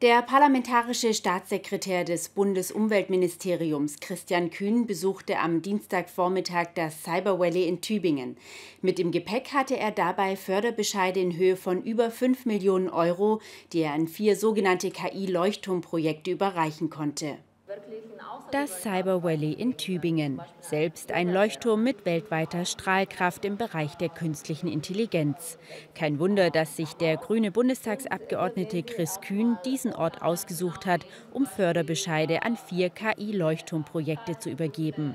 Der parlamentarische Staatssekretär des Bundesumweltministeriums Christian Kühn besuchte am Dienstagvormittag das Cyber Valley in Tübingen. Mit dem Gepäck hatte er dabei Förderbescheide in Höhe von über 5 Millionen Euro, die er an vier sogenannte KI-Leuchtturmprojekte überreichen konnte. Das Cyber Valley in Tübingen. Selbst ein Leuchtturm mit weltweiter Strahlkraft im Bereich der künstlichen Intelligenz. Kein Wunder, dass sich der grüne Bundestagsabgeordnete Chris Kühn diesen Ort ausgesucht hat, um Förderbescheide an vier KI-Leuchtturmprojekte zu übergeben.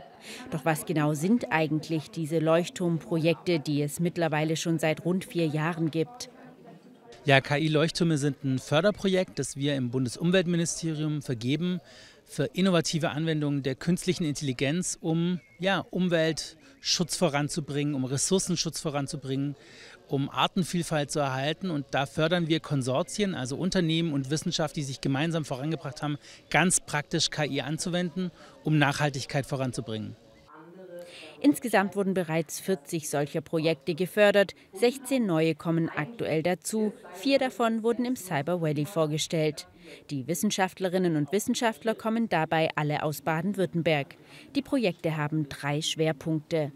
Doch was genau sind eigentlich diese Leuchtturmprojekte, die es mittlerweile schon seit rund vier Jahren gibt? Ja, KI-Leuchttürme sind ein Förderprojekt, das wir im Bundesumweltministerium vergeben für innovative Anwendungen der künstlichen Intelligenz, um ja, Umweltschutz voranzubringen, um Ressourcenschutz voranzubringen, um Artenvielfalt zu erhalten. Und da fördern wir Konsortien, also Unternehmen und Wissenschaft, die sich gemeinsam vorangebracht haben, ganz praktisch KI anzuwenden, um Nachhaltigkeit voranzubringen. Insgesamt wurden bereits 40 solcher Projekte gefördert, 16 neue kommen aktuell dazu, vier davon wurden im Cyber Valley vorgestellt. Die Wissenschaftlerinnen und Wissenschaftler kommen dabei alle aus Baden-Württemberg. Die Projekte haben drei Schwerpunkte.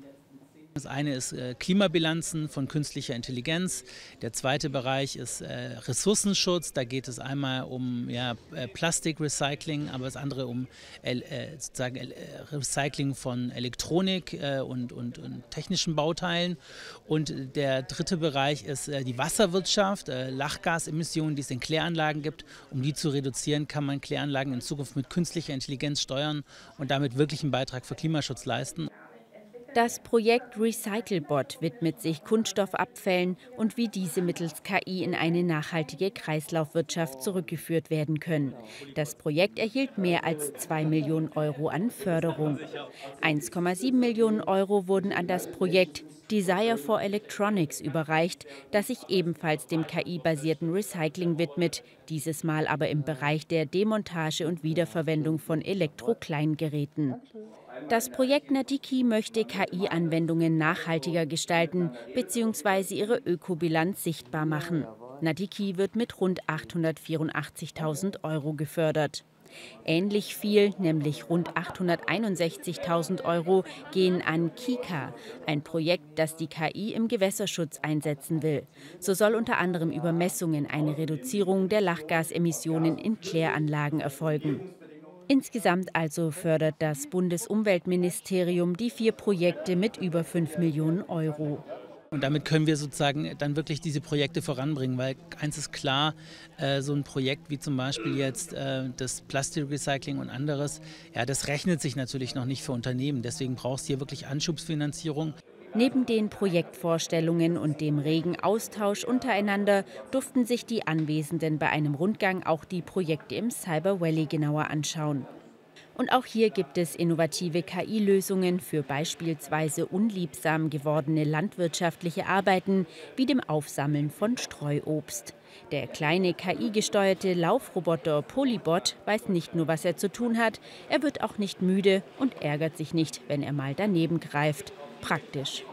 Das eine ist äh, Klimabilanzen von künstlicher Intelligenz. Der zweite Bereich ist äh, Ressourcenschutz. Da geht es einmal um ja, äh, Plastikrecycling, aber das andere um sozusagen Recycling von Elektronik und, und, und, technischen Bauteilen. Und der dritte Bereich ist die Wasserwirtschaft, Lachgasemissionen, die es in Kläranlagen gibt. Um die zu reduzieren, kann man Kläranlagen in Zukunft mit künstlicher Intelligenz steuern und damit wirklich einen Beitrag für Klimaschutz leisten. Das Projekt Recyclebot widmet sich Kunststoffabfällen und wie diese mittels KI in eine nachhaltige Kreislaufwirtschaft zurückgeführt werden können. Das Projekt erhielt mehr als 2 Millionen Euro an Förderung. 1,7 Millionen Euro wurden an das Projekt Desire for Electronics überreicht, das sich ebenfalls dem KI-basierten Recycling widmet, dieses Mal aber im Bereich der Demontage und Wiederverwendung von Elektrokleingeräten. Das Projekt Nadiki möchte KI-Anwendungen nachhaltiger gestalten bzw. ihre Ökobilanz sichtbar machen. Nadiki wird mit rund 884.000 Euro gefördert. Ähnlich viel, nämlich rund 861.000 Euro, gehen an Kika, ein Projekt, das die KI im Gewässerschutz einsetzen will. So soll unter anderem über Messungen eine Reduzierung der Lachgasemissionen in Kläranlagen erfolgen. Insgesamt also fördert das Bundesumweltministerium die vier Projekte mit über 5 Millionen Euro. Und damit können wir sozusagen dann wirklich diese Projekte voranbringen, weil eins ist klar, äh, so ein Projekt wie zum Beispiel jetzt äh, das Plastikrecycling und anderes, ja, das rechnet sich natürlich noch nicht für Unternehmen. Deswegen brauchst du hier wirklich Anschubsfinanzierung. Neben den Projektvorstellungen und dem regen Austausch untereinander durften sich die Anwesenden bei einem Rundgang auch die Projekte im Cyber Valley genauer anschauen. Und auch hier gibt es innovative KI-Lösungen für beispielsweise unliebsam gewordene landwirtschaftliche Arbeiten wie dem Aufsammeln von Streuobst. Der kleine KI-gesteuerte Laufroboter Polybot weiß nicht nur, was er zu tun hat, er wird auch nicht müde und ärgert sich nicht, wenn er mal daneben greift praktisch.